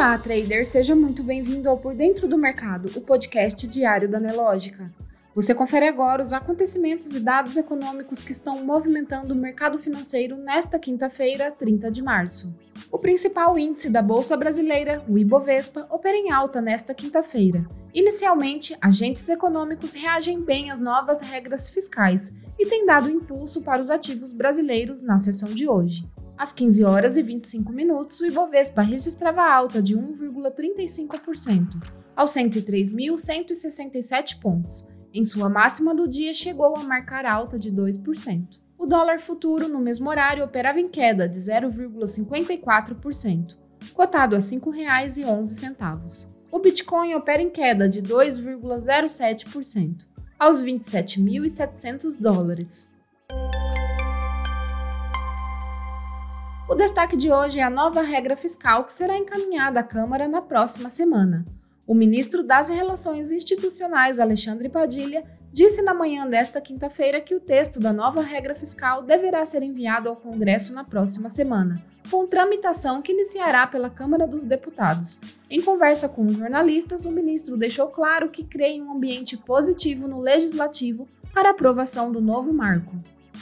Olá, trader, seja muito bem-vindo ao Por Dentro do Mercado, o podcast diário da Nelógica. Você confere agora os acontecimentos e dados econômicos que estão movimentando o mercado financeiro nesta quinta-feira, 30 de março. O principal índice da Bolsa Brasileira, o Ibovespa, opera em alta nesta quinta-feira. Inicialmente, agentes econômicos reagem bem às novas regras fiscais e têm dado impulso para os ativos brasileiros na sessão de hoje. Às 15 horas e 25 minutos, o Ibovespa registrava alta de 1,35%, aos 103.167 pontos. Em sua máxima do dia, chegou a marcar alta de 2%. O dólar futuro, no mesmo horário, operava em queda de 0,54%, cotado a R$ 5,11. O Bitcoin opera em queda de 2,07%, aos 27.700 dólares. O destaque de hoje é a nova regra fiscal que será encaminhada à Câmara na próxima semana. O ministro das Relações Institucionais, Alexandre Padilha, disse na manhã desta quinta-feira que o texto da nova regra fiscal deverá ser enviado ao Congresso na próxima semana, com tramitação que iniciará pela Câmara dos Deputados. Em conversa com jornalistas, o ministro deixou claro que crê em um ambiente positivo no legislativo para aprovação do novo marco.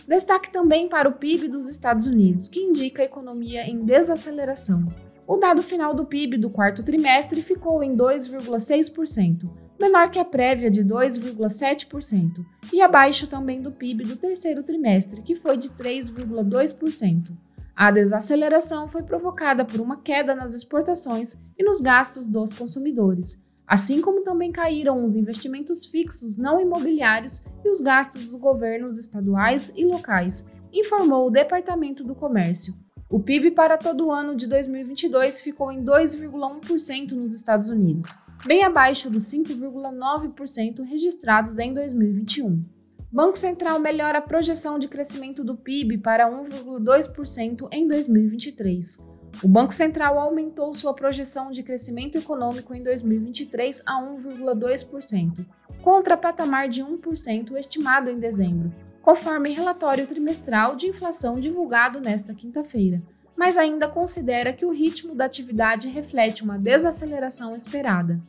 Destaque também para o PIB dos Estados Unidos, que indica a economia em desaceleração. O dado final do PIB do quarto trimestre ficou em 2,6%, menor que a prévia de 2,7%, e abaixo também do PIB do terceiro trimestre, que foi de 3,2%. A desaceleração foi provocada por uma queda nas exportações e nos gastos dos consumidores, assim como também caíram os investimentos fixos não imobiliários e os gastos dos governos estaduais e locais, informou o Departamento do Comércio. O PIB para todo o ano de 2022 ficou em 2,1% nos Estados Unidos, bem abaixo dos 5,9% registrados em 2021. Banco Central melhora a projeção de crescimento do PIB para 1,2% em 2023. O Banco Central aumentou sua projeção de crescimento econômico em 2023 a 1,2%, contra patamar de 1% estimado em dezembro, conforme relatório trimestral de inflação divulgado nesta quinta-feira, mas ainda considera que o ritmo da atividade reflete uma desaceleração esperada.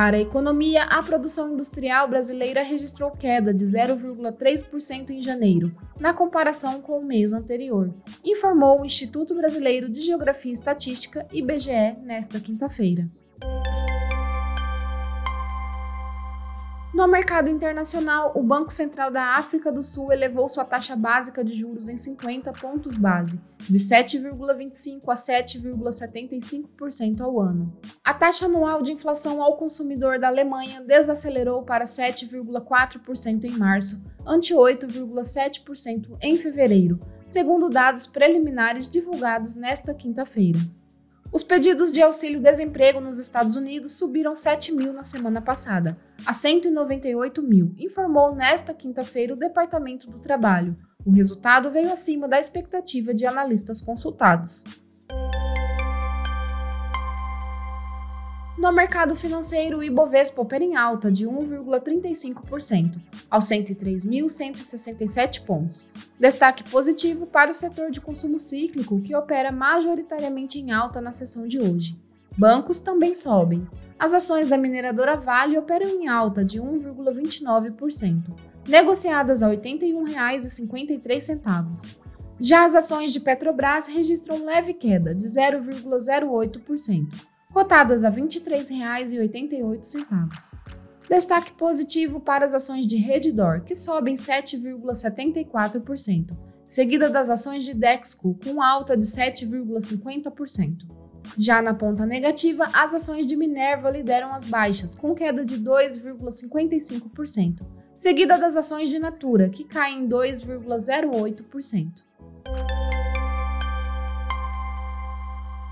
Para a economia, a produção industrial brasileira registrou queda de 0,3% em janeiro, na comparação com o mês anterior, informou o Instituto Brasileiro de Geografia e Estatística, IBGE, nesta quinta-feira. No mercado internacional, o Banco Central da África do Sul elevou sua taxa básica de juros em 50 pontos base, de 7,25% a 7,75% ao ano. A taxa anual de inflação ao consumidor da Alemanha desacelerou para 7,4% em março, ante 8,7% em fevereiro, segundo dados preliminares divulgados nesta quinta-feira. Os pedidos de auxílio-desemprego nos Estados Unidos subiram 7 mil na semana passada, a 198 mil, informou nesta quinta-feira o Departamento do Trabalho. O resultado veio acima da expectativa de analistas consultados. No mercado financeiro, o Ibovespa opera em alta de 1,35%, aos 103.167 pontos. Destaque positivo para o setor de consumo cíclico, que opera majoritariamente em alta na sessão de hoje. Bancos também sobem. As ações da mineradora Vale operam em alta de 1,29%, negociadas a R$ 81,53. Já as ações de Petrobras registram leve queda de 0,08% cotadas a R$ 23,88. Destaque positivo para as ações de Redditor, que sobem 7,74%, seguida das ações de Dexco, com alta de 7,50%. Já na ponta negativa, as ações de Minerva lideram as baixas, com queda de 2,55%, seguida das ações de Natura, que caem 2,08%.